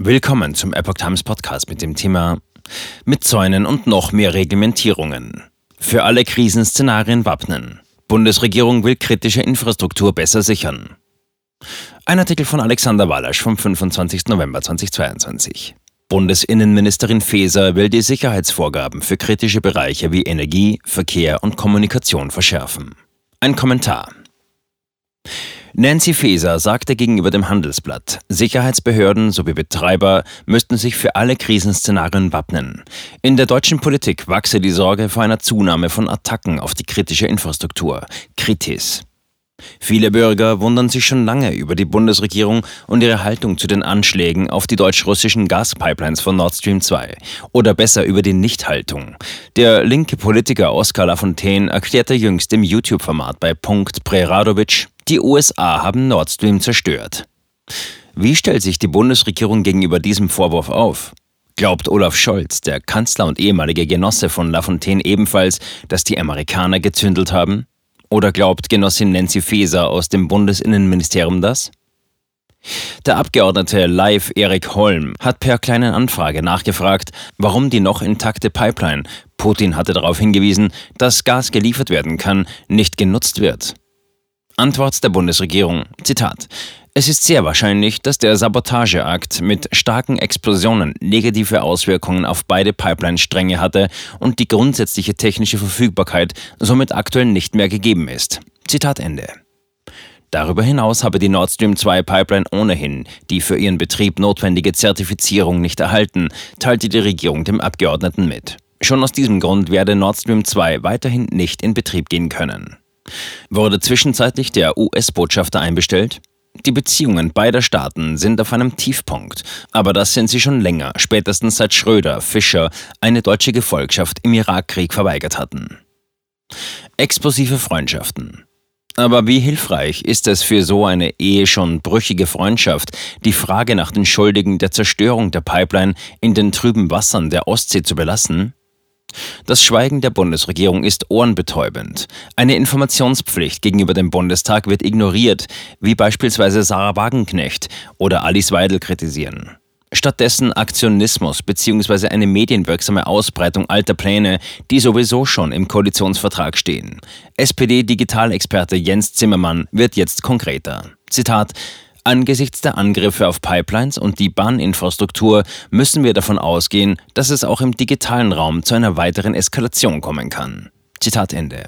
Willkommen zum Epoch Times Podcast mit dem Thema Mit Zäunen und noch mehr Reglementierungen. Für alle Krisenszenarien wappnen. Bundesregierung will kritische Infrastruktur besser sichern. Ein Artikel von Alexander Walasch vom 25. November 2022. Bundesinnenministerin Faeser will die Sicherheitsvorgaben für kritische Bereiche wie Energie, Verkehr und Kommunikation verschärfen. Ein Kommentar. Nancy Faeser sagte gegenüber dem Handelsblatt, Sicherheitsbehörden sowie Betreiber müssten sich für alle Krisenszenarien wappnen. In der deutschen Politik wachse die Sorge vor einer Zunahme von Attacken auf die kritische Infrastruktur, Kritis. Viele Bürger wundern sich schon lange über die Bundesregierung und ihre Haltung zu den Anschlägen auf die deutsch-russischen Gaspipelines von Nord Stream 2. Oder besser über die Nichthaltung. Der linke Politiker Oskar Lafontaine erklärte jüngst im YouTube-Format bei Punkt Preradovic, die USA haben Nord Stream zerstört. Wie stellt sich die Bundesregierung gegenüber diesem Vorwurf auf? Glaubt Olaf Scholz, der Kanzler und ehemalige Genosse von Lafontaine ebenfalls, dass die Amerikaner gezündelt haben? Oder glaubt Genossin Nancy Faeser aus dem Bundesinnenministerium das? Der Abgeordnete Live Erik Holm hat per kleinen Anfrage nachgefragt, warum die noch intakte Pipeline, Putin hatte darauf hingewiesen, dass Gas geliefert werden kann, nicht genutzt wird. Antwort der Bundesregierung. Zitat. Es ist sehr wahrscheinlich, dass der Sabotageakt mit starken Explosionen negative Auswirkungen auf beide Pipeline-Stränge hatte und die grundsätzliche technische Verfügbarkeit somit aktuell nicht mehr gegeben ist. Zitat Ende. Darüber hinaus habe die Nord Stream 2 Pipeline ohnehin die für ihren Betrieb notwendige Zertifizierung nicht erhalten, teilte die Regierung dem Abgeordneten mit. Schon aus diesem Grund werde Nord Stream 2 weiterhin nicht in Betrieb gehen können. Wurde zwischenzeitlich der US-Botschafter einbestellt? Die Beziehungen beider Staaten sind auf einem Tiefpunkt, aber das sind sie schon länger, spätestens seit Schröder, Fischer eine deutsche Gefolgschaft im Irakkrieg verweigert hatten. Explosive Freundschaften. Aber wie hilfreich ist es für so eine ehe schon brüchige Freundschaft, die Frage nach den Schuldigen der Zerstörung der Pipeline in den trüben Wassern der Ostsee zu belassen? Das Schweigen der Bundesregierung ist ohrenbetäubend. Eine Informationspflicht gegenüber dem Bundestag wird ignoriert, wie beispielsweise Sarah Wagenknecht oder Alice Weidel kritisieren. Stattdessen Aktionismus bzw. eine medienwirksame Ausbreitung alter Pläne, die sowieso schon im Koalitionsvertrag stehen. SPD-Digitalexperte Jens Zimmermann wird jetzt konkreter. Zitat Angesichts der Angriffe auf Pipelines und die Bahninfrastruktur müssen wir davon ausgehen, dass es auch im digitalen Raum zu einer weiteren Eskalation kommen kann. Zitat Ende.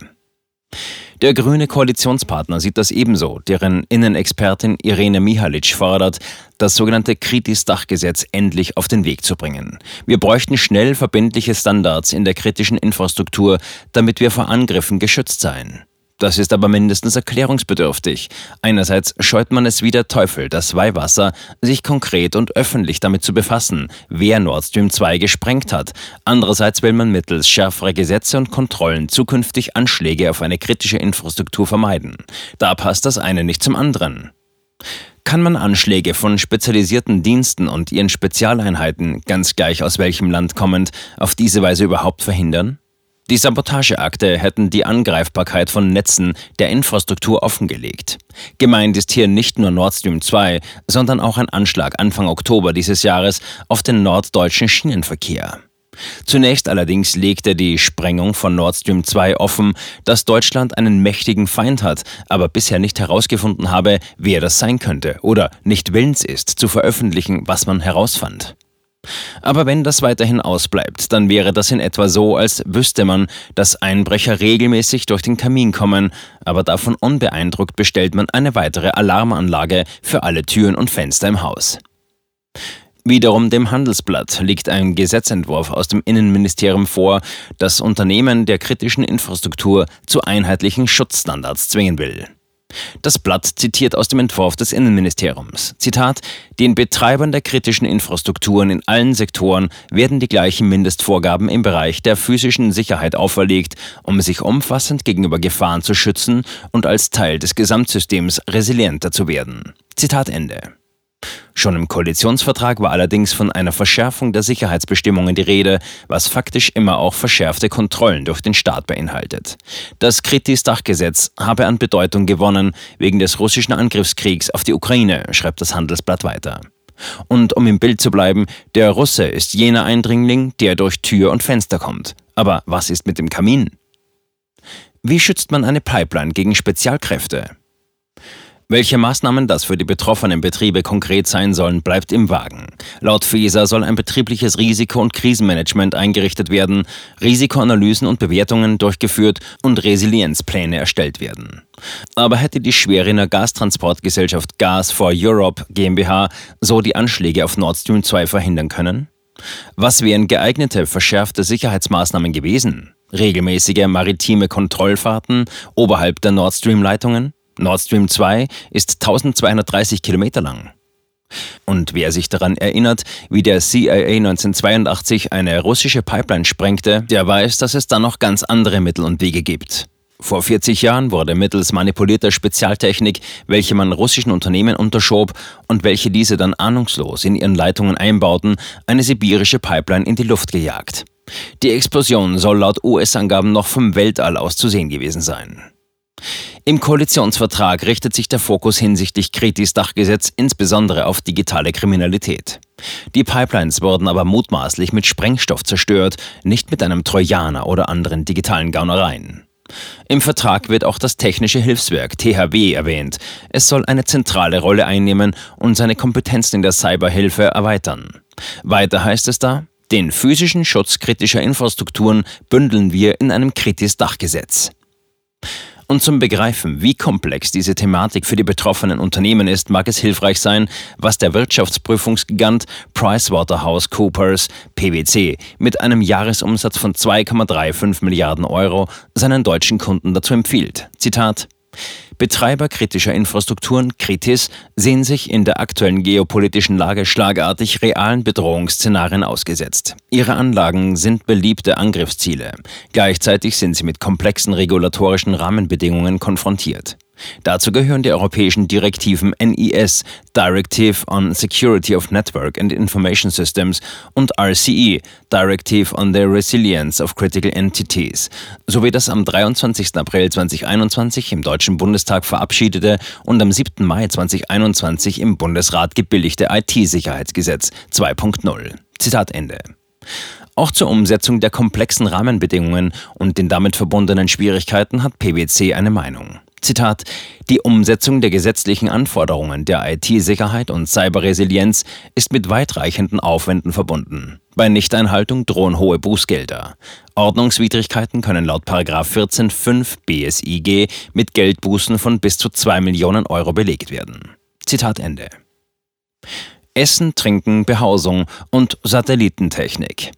Der grüne Koalitionspartner sieht das ebenso, deren Innenexpertin Irene Mihalic fordert, das sogenannte Kritis-Dachgesetz endlich auf den Weg zu bringen. Wir bräuchten schnell verbindliche Standards in der kritischen Infrastruktur, damit wir vor Angriffen geschützt seien. Das ist aber mindestens erklärungsbedürftig. Einerseits scheut man es wie der Teufel, das Weihwasser, sich konkret und öffentlich damit zu befassen, wer Nord Stream 2 gesprengt hat. Andererseits will man mittels schärferer Gesetze und Kontrollen zukünftig Anschläge auf eine kritische Infrastruktur vermeiden. Da passt das eine nicht zum anderen. Kann man Anschläge von spezialisierten Diensten und ihren Spezialeinheiten, ganz gleich aus welchem Land kommend, auf diese Weise überhaupt verhindern? Die Sabotageakte hätten die Angreifbarkeit von Netzen der Infrastruktur offengelegt. Gemeint ist hier nicht nur Nord Stream 2, sondern auch ein Anschlag Anfang Oktober dieses Jahres auf den norddeutschen Schienenverkehr. Zunächst allerdings legte die Sprengung von Nord Stream 2 offen, dass Deutschland einen mächtigen Feind hat, aber bisher nicht herausgefunden habe, wer das sein könnte oder nicht willens ist, zu veröffentlichen, was man herausfand. Aber wenn das weiterhin ausbleibt, dann wäre das in etwa so, als wüsste man, dass Einbrecher regelmäßig durch den Kamin kommen, aber davon unbeeindruckt bestellt man eine weitere Alarmanlage für alle Türen und Fenster im Haus. Wiederum dem Handelsblatt liegt ein Gesetzentwurf aus dem Innenministerium vor, das Unternehmen der kritischen Infrastruktur zu einheitlichen Schutzstandards zwingen will. Das Blatt zitiert aus dem Entwurf des Innenministeriums. Zitat: Den Betreibern der kritischen Infrastrukturen in allen Sektoren werden die gleichen Mindestvorgaben im Bereich der physischen Sicherheit auferlegt, um sich umfassend gegenüber Gefahren zu schützen und als Teil des Gesamtsystems resilienter zu werden. Zitat Ende. Schon im Koalitionsvertrag war allerdings von einer Verschärfung der Sicherheitsbestimmungen die Rede, was faktisch immer auch verschärfte Kontrollen durch den Staat beinhaltet. Das Kritis-Dachgesetz habe an Bedeutung gewonnen wegen des russischen Angriffskriegs auf die Ukraine, schreibt das Handelsblatt weiter. Und um im Bild zu bleiben, der Russe ist jener Eindringling, der durch Tür und Fenster kommt. Aber was ist mit dem Kamin? Wie schützt man eine Pipeline gegen Spezialkräfte? Welche Maßnahmen das für die betroffenen Betriebe konkret sein sollen, bleibt im Wagen. Laut FESA soll ein betriebliches Risiko- und Krisenmanagement eingerichtet werden, Risikoanalysen und Bewertungen durchgeführt und Resilienzpläne erstellt werden. Aber hätte die Schweriner Gastransportgesellschaft Gas for Europe GmbH so die Anschläge auf Nord Stream 2 verhindern können? Was wären geeignete, verschärfte Sicherheitsmaßnahmen gewesen? Regelmäßige maritime Kontrollfahrten oberhalb der Nord Stream-Leitungen? Nord Stream 2 ist 1230 Kilometer lang. Und wer sich daran erinnert, wie der CIA 1982 eine russische Pipeline sprengte, der weiß, dass es da noch ganz andere Mittel und Wege gibt. Vor 40 Jahren wurde mittels manipulierter Spezialtechnik, welche man russischen Unternehmen unterschob und welche diese dann ahnungslos in ihren Leitungen einbauten, eine sibirische Pipeline in die Luft gejagt. Die Explosion soll laut US-Angaben noch vom Weltall aus zu sehen gewesen sein. Im Koalitionsvertrag richtet sich der Fokus hinsichtlich Kritis Dachgesetz insbesondere auf digitale Kriminalität. Die Pipelines wurden aber mutmaßlich mit Sprengstoff zerstört, nicht mit einem Trojaner oder anderen digitalen Gaunereien. Im Vertrag wird auch das technische Hilfswerk THW erwähnt. Es soll eine zentrale Rolle einnehmen und seine Kompetenzen in der Cyberhilfe erweitern. Weiter heißt es da, den physischen Schutz kritischer Infrastrukturen bündeln wir in einem Kritis-Dachgesetz. Und zum Begreifen, wie komplex diese Thematik für die betroffenen Unternehmen ist, mag es hilfreich sein, was der Wirtschaftsprüfungsgigant PricewaterhouseCoopers PwC mit einem Jahresumsatz von 2,35 Milliarden Euro seinen deutschen Kunden dazu empfiehlt. Zitat Betreiber kritischer Infrastrukturen, Kritis, sehen sich in der aktuellen geopolitischen Lage schlagartig realen Bedrohungsszenarien ausgesetzt. Ihre Anlagen sind beliebte Angriffsziele. Gleichzeitig sind sie mit komplexen regulatorischen Rahmenbedingungen konfrontiert. Dazu gehören die europäischen Direktiven NIS, Directive on Security of Network and Information Systems, und RCE, Directive on the Resilience of Critical Entities, sowie das am 23. April 2021 im Deutschen Bundestag verabschiedete und am 7. Mai 2021 im Bundesrat gebilligte IT-Sicherheitsgesetz 2.0. Zitat Ende. Auch zur Umsetzung der komplexen Rahmenbedingungen und den damit verbundenen Schwierigkeiten hat PwC eine Meinung. Zitat, die Umsetzung der gesetzlichen Anforderungen der IT-Sicherheit und Cyberresilienz ist mit weitreichenden Aufwänden verbunden. Bei Nichteinhaltung drohen hohe Bußgelder. Ordnungswidrigkeiten können laut 14.5 BSIG mit Geldbußen von bis zu 2 Millionen Euro belegt werden. Zitat Ende. Essen, Trinken, Behausung und Satellitentechnik.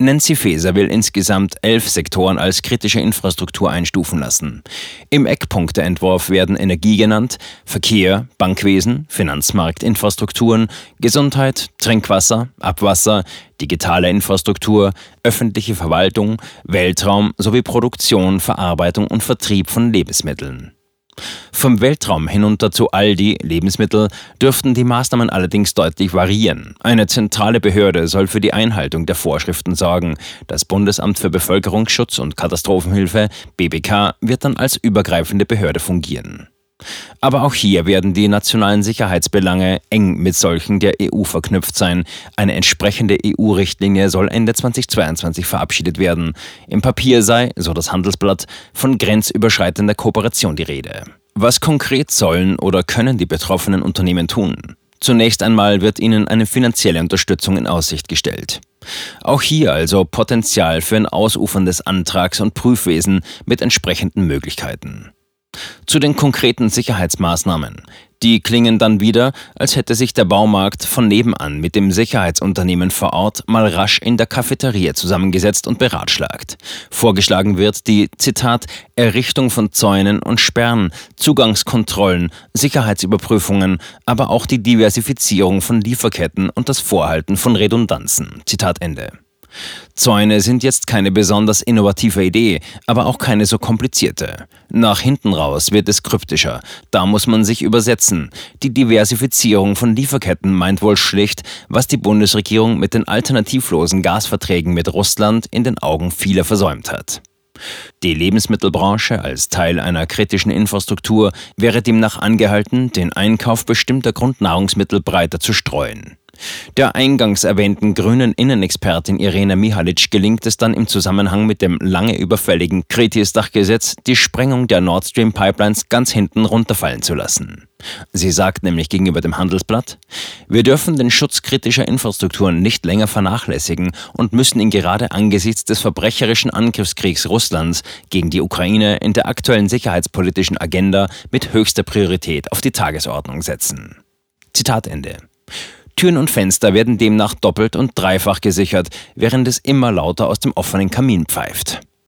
Nancy Faeser will insgesamt elf Sektoren als kritische Infrastruktur einstufen lassen. Im Eckpunkteentwurf werden Energie genannt, Verkehr, Bankwesen, Finanzmarktinfrastrukturen, Gesundheit, Trinkwasser, Abwasser, digitale Infrastruktur, öffentliche Verwaltung, Weltraum sowie Produktion, Verarbeitung und Vertrieb von Lebensmitteln. Vom Weltraum hinunter zu Aldi, Lebensmittel, dürften die Maßnahmen allerdings deutlich variieren. Eine zentrale Behörde soll für die Einhaltung der Vorschriften sorgen. Das Bundesamt für Bevölkerungsschutz und Katastrophenhilfe, BBK, wird dann als übergreifende Behörde fungieren. Aber auch hier werden die nationalen Sicherheitsbelange eng mit solchen der EU verknüpft sein. Eine entsprechende EU-Richtlinie soll Ende 2022 verabschiedet werden. Im Papier sei, so das Handelsblatt, von grenzüberschreitender Kooperation die Rede. Was konkret sollen oder können die betroffenen Unternehmen tun? Zunächst einmal wird ihnen eine finanzielle Unterstützung in Aussicht gestellt. Auch hier also Potenzial für ein ausuferndes Antrags- und Prüfwesen mit entsprechenden Möglichkeiten. Zu den konkreten Sicherheitsmaßnahmen. Die klingen dann wieder, als hätte sich der Baumarkt von nebenan mit dem Sicherheitsunternehmen vor Ort mal rasch in der Cafeteria zusammengesetzt und beratschlagt. Vorgeschlagen wird die, Zitat, Errichtung von Zäunen und Sperren, Zugangskontrollen, Sicherheitsüberprüfungen, aber auch die Diversifizierung von Lieferketten und das Vorhalten von Redundanzen. Zitat Ende. Zäune sind jetzt keine besonders innovative Idee, aber auch keine so komplizierte. Nach hinten raus wird es kryptischer. Da muss man sich übersetzen. Die Diversifizierung von Lieferketten meint wohl schlicht, was die Bundesregierung mit den alternativlosen Gasverträgen mit Russland in den Augen vieler versäumt hat. Die Lebensmittelbranche als Teil einer kritischen Infrastruktur wäre demnach angehalten, den Einkauf bestimmter Grundnahrungsmittel breiter zu streuen. Der eingangs erwähnten grünen Innenexpertin Irena Mihalic gelingt es dann im Zusammenhang mit dem lange überfälligen Kretis-Dachgesetz, die Sprengung der Nord Stream Pipelines ganz hinten runterfallen zu lassen. Sie sagt nämlich gegenüber dem Handelsblatt, wir dürfen den Schutz kritischer Infrastrukturen nicht länger vernachlässigen und müssen ihn gerade angesichts des verbrecherischen Angriffskriegs Russlands gegen die Ukraine in der aktuellen sicherheitspolitischen Agenda mit höchster Priorität auf die Tagesordnung setzen. Zitat Ende. Türen und Fenster werden demnach doppelt und dreifach gesichert, während es immer lauter aus dem offenen Kamin pfeift.